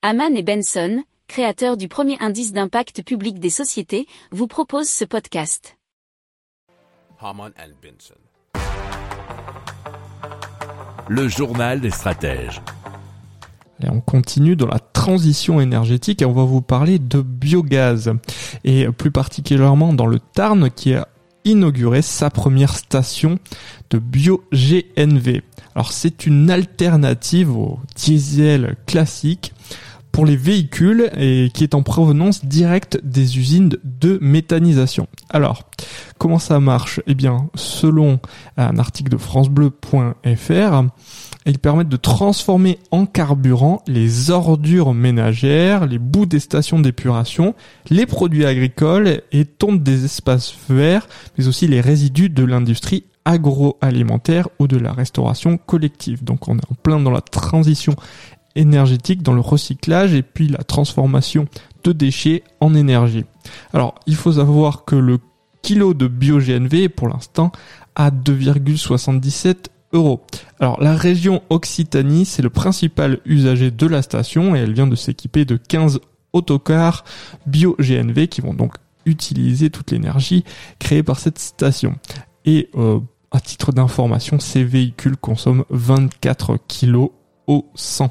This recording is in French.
Haman et Benson, créateurs du premier indice d'impact public des sociétés, vous proposent ce podcast. Haman and Benson. Le journal des stratèges. Et on continue dans la transition énergétique et on va vous parler de biogaz. Et plus particulièrement dans le Tarn qui a inauguré sa première station de bio-GNV. Alors c'est une alternative au diesel classique pour les véhicules et qui est en provenance directe des usines de méthanisation. Alors, comment ça marche? Eh bien, selon un article de francebleu.fr, ils permettent de transformer en carburant les ordures ménagères, les bouts des stations d'épuration, les produits agricoles et tondent des espaces verts, mais aussi les résidus de l'industrie agroalimentaire ou de la restauration collective. Donc on est en plein dans la transition énergétique, dans le recyclage et puis la transformation de déchets en énergie. Alors il faut savoir que le kilo de bio-GNV est pour l'instant à 2,77 euros. Alors la région Occitanie, c'est le principal usager de la station et elle vient de s'équiper de 15 autocars bio-GNV qui vont donc utiliser toute l'énergie créée par cette station. Et euh, à titre d'information, ces véhicules consomment 24 kg au 100.